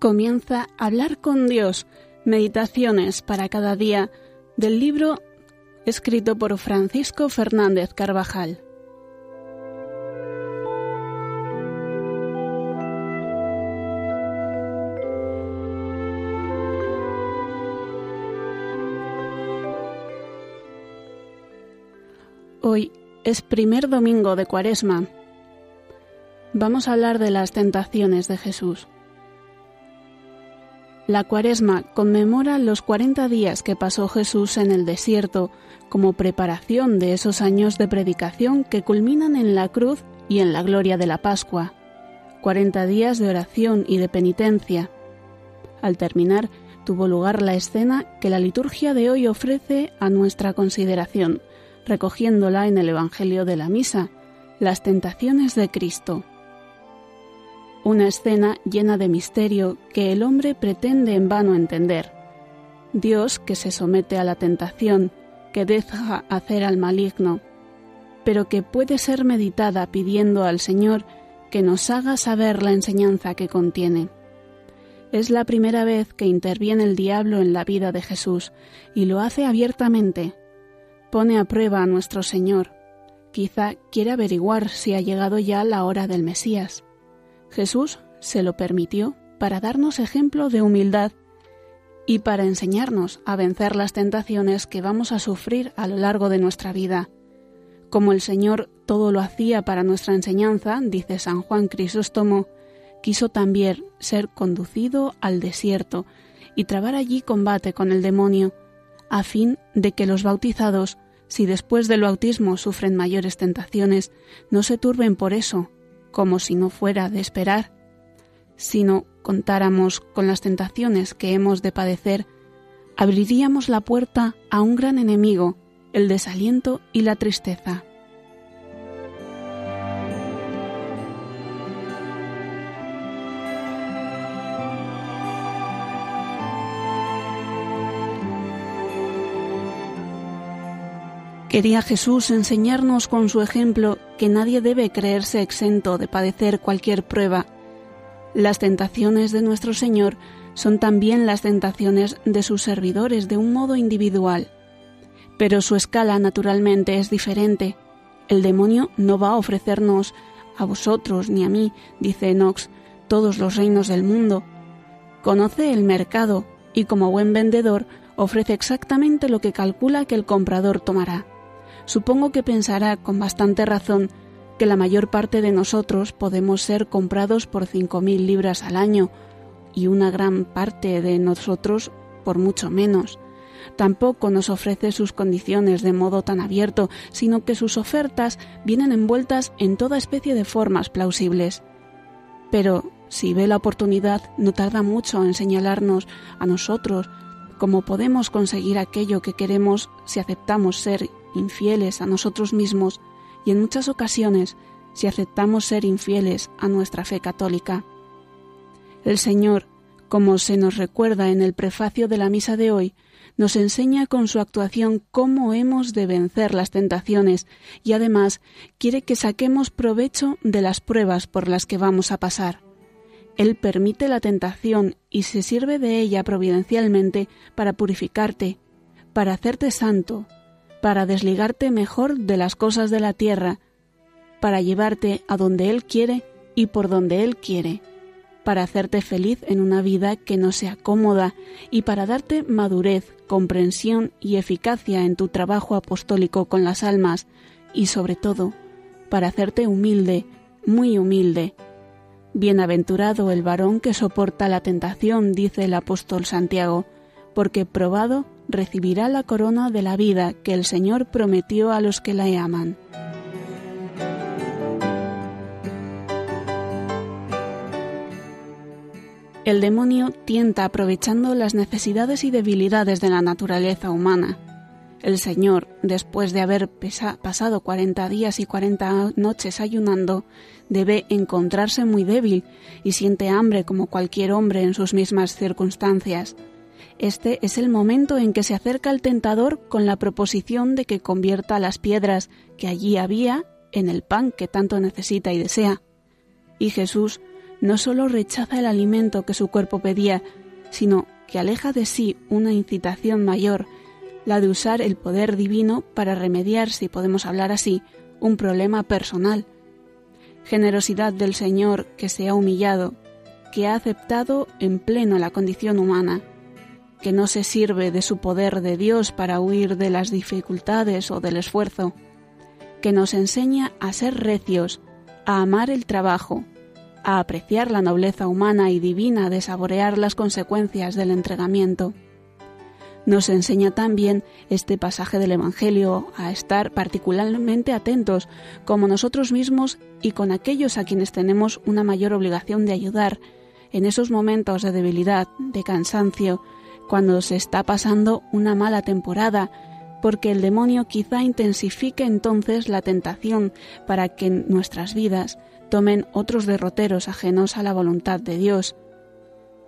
Comienza a hablar con Dios, meditaciones para cada día del libro escrito por Francisco Fernández Carvajal. Hoy es primer domingo de Cuaresma. Vamos a hablar de las tentaciones de Jesús. La Cuaresma conmemora los 40 días que pasó Jesús en el desierto como preparación de esos años de predicación que culminan en la cruz y en la gloria de la Pascua. 40 días de oración y de penitencia. Al terminar, tuvo lugar la escena que la liturgia de hoy ofrece a nuestra consideración, recogiéndola en el Evangelio de la Misa, las tentaciones de Cristo. Una escena llena de misterio que el hombre pretende en vano entender. Dios que se somete a la tentación, que deja hacer al maligno, pero que puede ser meditada pidiendo al Señor que nos haga saber la enseñanza que contiene. Es la primera vez que interviene el diablo en la vida de Jesús y lo hace abiertamente. Pone a prueba a nuestro Señor. Quizá quiere averiguar si ha llegado ya la hora del Mesías. Jesús se lo permitió para darnos ejemplo de humildad y para enseñarnos a vencer las tentaciones que vamos a sufrir a lo largo de nuestra vida. Como el Señor todo lo hacía para nuestra enseñanza, dice San Juan Crisóstomo, quiso también ser conducido al desierto y trabar allí combate con el demonio, a fin de que los bautizados, si después del bautismo sufren mayores tentaciones, no se turben por eso, como si no fuera de esperar, sino contáramos con las tentaciones que hemos de padecer, abriríamos la puerta a un gran enemigo, el desaliento y la tristeza. Quería Jesús enseñarnos con su ejemplo que nadie debe creerse exento de padecer cualquier prueba. Las tentaciones de nuestro Señor son también las tentaciones de sus servidores de un modo individual. Pero su escala naturalmente es diferente. El demonio no va a ofrecernos a vosotros ni a mí, dice Enox, todos los reinos del mundo. Conoce el mercado y como buen vendedor ofrece exactamente lo que calcula que el comprador tomará supongo que pensará con bastante razón que la mayor parte de nosotros podemos ser comprados por cinco mil libras al año y una gran parte de nosotros por mucho menos. Tampoco nos ofrece sus condiciones de modo tan abierto, sino que sus ofertas vienen envueltas en toda especie de formas plausibles. Pero si ve la oportunidad, no tarda mucho en señalarnos a nosotros cómo podemos conseguir aquello que queremos si aceptamos ser infieles a nosotros mismos y en muchas ocasiones si aceptamos ser infieles a nuestra fe católica. El Señor, como se nos recuerda en el prefacio de la misa de hoy, nos enseña con su actuación cómo hemos de vencer las tentaciones y además quiere que saquemos provecho de las pruebas por las que vamos a pasar. Él permite la tentación y se sirve de ella providencialmente para purificarte, para hacerte santo, para desligarte mejor de las cosas de la tierra, para llevarte a donde Él quiere y por donde Él quiere, para hacerte feliz en una vida que no sea cómoda y para darte madurez, comprensión y eficacia en tu trabajo apostólico con las almas y sobre todo, para hacerte humilde, muy humilde. Bienaventurado el varón que soporta la tentación, dice el apóstol Santiago, porque probado recibirá la corona de la vida que el Señor prometió a los que la aman. El demonio tienta aprovechando las necesidades y debilidades de la naturaleza humana. El Señor, después de haber pasado cuarenta días y cuarenta noches ayunando, debe encontrarse muy débil y siente hambre como cualquier hombre en sus mismas circunstancias. Este es el momento en que se acerca el tentador con la proposición de que convierta las piedras que allí había en el pan que tanto necesita y desea. Y Jesús no solo rechaza el alimento que su cuerpo pedía, sino que aleja de sí una incitación mayor, la de usar el poder divino para remediar, si podemos hablar así, un problema personal. Generosidad del Señor que se ha humillado, que ha aceptado en pleno la condición humana, que no se sirve de su poder de Dios para huir de las dificultades o del esfuerzo, que nos enseña a ser recios, a amar el trabajo, a apreciar la nobleza humana y divina de saborear las consecuencias del entregamiento. Nos enseña también este pasaje del Evangelio a estar particularmente atentos como nosotros mismos y con aquellos a quienes tenemos una mayor obligación de ayudar en esos momentos de debilidad, de cansancio, cuando se está pasando una mala temporada, porque el demonio quizá intensifique entonces la tentación para que nuestras vidas tomen otros derroteros ajenos a la voluntad de Dios.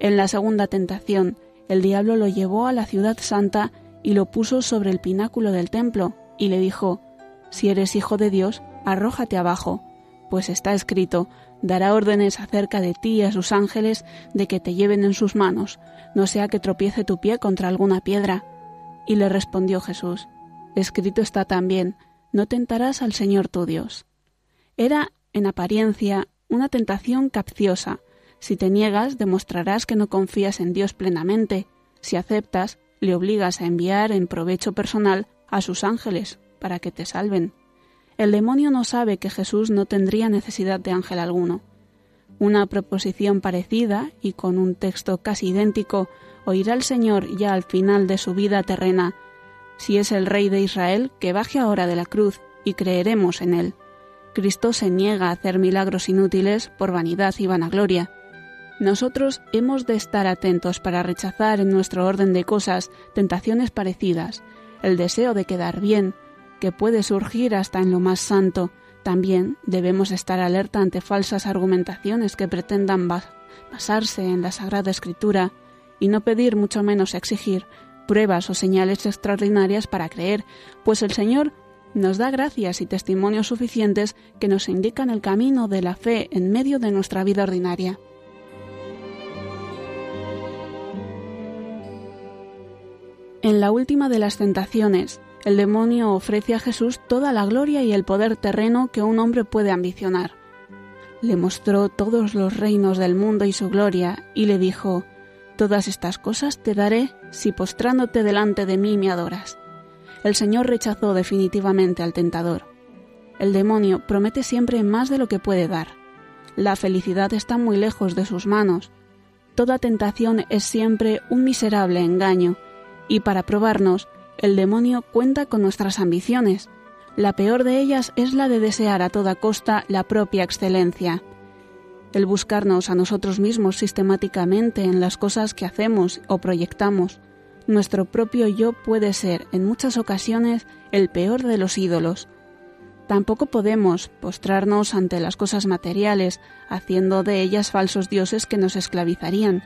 En la segunda tentación, el diablo lo llevó a la ciudad santa y lo puso sobre el pináculo del templo, y le dijo, Si eres hijo de Dios, arrójate abajo, pues está escrito, dará órdenes acerca de ti y a sus ángeles de que te lleven en sus manos, no sea que tropiece tu pie contra alguna piedra. Y le respondió Jesús, Escrito está también, no tentarás al Señor tu Dios. Era, en apariencia, una tentación capciosa. Si te niegas, demostrarás que no confías en Dios plenamente. Si aceptas, le obligas a enviar en provecho personal a sus ángeles para que te salven. El demonio no sabe que Jesús no tendría necesidad de ángel alguno. Una proposición parecida y con un texto casi idéntico oirá el Señor ya al final de su vida terrena. Si es el Rey de Israel, que baje ahora de la cruz y creeremos en él. Cristo se niega a hacer milagros inútiles por vanidad y vanagloria. Nosotros hemos de estar atentos para rechazar en nuestro orden de cosas tentaciones parecidas, el deseo de quedar bien, que puede surgir hasta en lo más santo, también debemos estar alerta ante falsas argumentaciones que pretendan basarse en la Sagrada Escritura y no pedir, mucho menos exigir, pruebas o señales extraordinarias para creer, pues el Señor nos da gracias y testimonios suficientes que nos indican el camino de la fe en medio de nuestra vida ordinaria. En la última de las tentaciones, el demonio ofrece a Jesús toda la gloria y el poder terreno que un hombre puede ambicionar. Le mostró todos los reinos del mundo y su gloria, y le dijo, Todas estas cosas te daré si postrándote delante de mí me adoras. El Señor rechazó definitivamente al tentador. El demonio promete siempre más de lo que puede dar. La felicidad está muy lejos de sus manos. Toda tentación es siempre un miserable engaño, y para probarnos, el demonio cuenta con nuestras ambiciones. La peor de ellas es la de desear a toda costa la propia excelencia. El buscarnos a nosotros mismos sistemáticamente en las cosas que hacemos o proyectamos. Nuestro propio yo puede ser, en muchas ocasiones, el peor de los ídolos. Tampoco podemos postrarnos ante las cosas materiales, haciendo de ellas falsos dioses que nos esclavizarían,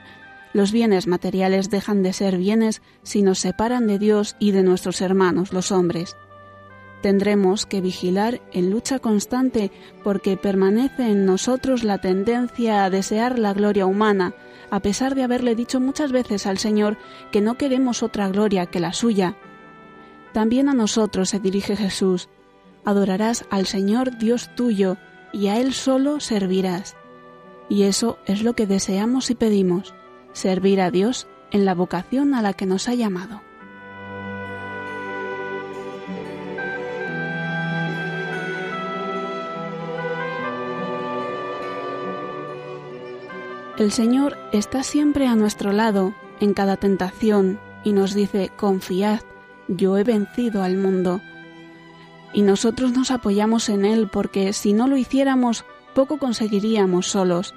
los bienes materiales dejan de ser bienes si nos separan de Dios y de nuestros hermanos, los hombres. Tendremos que vigilar en lucha constante porque permanece en nosotros la tendencia a desear la gloria humana, a pesar de haberle dicho muchas veces al Señor que no queremos otra gloria que la suya. También a nosotros se dirige Jesús. Adorarás al Señor Dios tuyo y a Él solo servirás. Y eso es lo que deseamos y pedimos servir a Dios en la vocación a la que nos ha llamado. El Señor está siempre a nuestro lado en cada tentación y nos dice, confiad, yo he vencido al mundo. Y nosotros nos apoyamos en Él porque si no lo hiciéramos, poco conseguiríamos solos.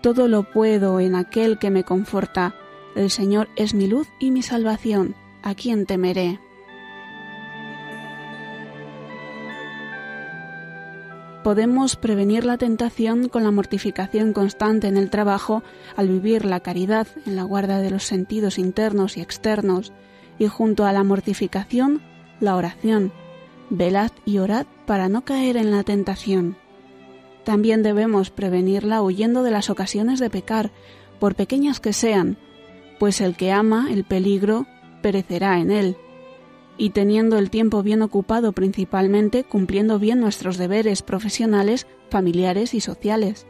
Todo lo puedo en aquel que me conforta. El Señor es mi luz y mi salvación. ¿A quién temeré? Podemos prevenir la tentación con la mortificación constante en el trabajo al vivir la caridad en la guarda de los sentidos internos y externos y junto a la mortificación la oración. Velad y orad para no caer en la tentación. También debemos prevenirla huyendo de las ocasiones de pecar, por pequeñas que sean, pues el que ama el peligro perecerá en él. Y teniendo el tiempo bien ocupado principalmente cumpliendo bien nuestros deberes profesionales, familiares y sociales.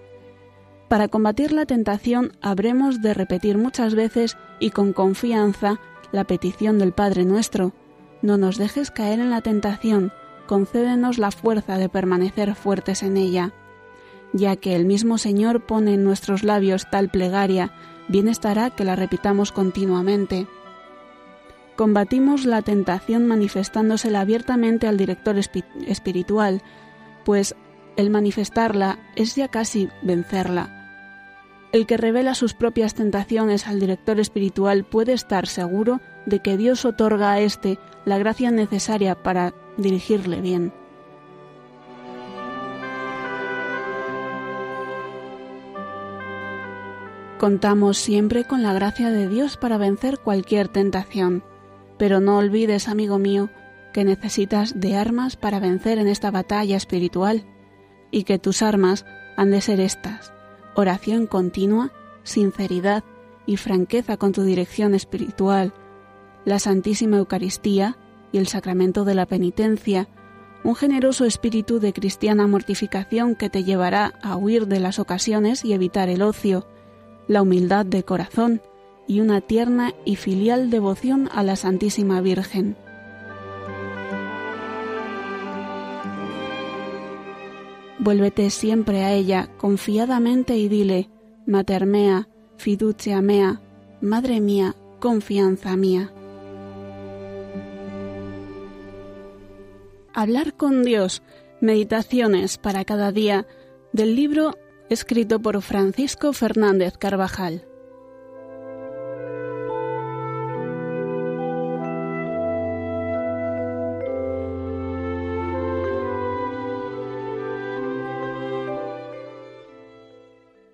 Para combatir la tentación habremos de repetir muchas veces y con confianza la petición del Padre nuestro. No nos dejes caer en la tentación, concédenos la fuerza de permanecer fuertes en ella. Ya que el mismo Señor pone en nuestros labios tal plegaria, bien estará que la repitamos continuamente. Combatimos la tentación manifestándosela abiertamente al director espiritual, pues el manifestarla es ya casi vencerla. El que revela sus propias tentaciones al director espiritual puede estar seguro de que Dios otorga a éste la gracia necesaria para dirigirle bien. Contamos siempre con la gracia de Dios para vencer cualquier tentación, pero no olvides, amigo mío, que necesitas de armas para vencer en esta batalla espiritual, y que tus armas han de ser estas, oración continua, sinceridad y franqueza con tu dirección espiritual, la Santísima Eucaristía y el sacramento de la penitencia, un generoso espíritu de cristiana mortificación que te llevará a huir de las ocasiones y evitar el ocio, la humildad de corazón y una tierna y filial devoción a la Santísima Virgen. Vuélvete siempre a ella confiadamente y dile, Mater mea, fiducia mea, Madre mía, confianza mía. Hablar con Dios, meditaciones para cada día, del libro escrito por Francisco Fernández Carvajal.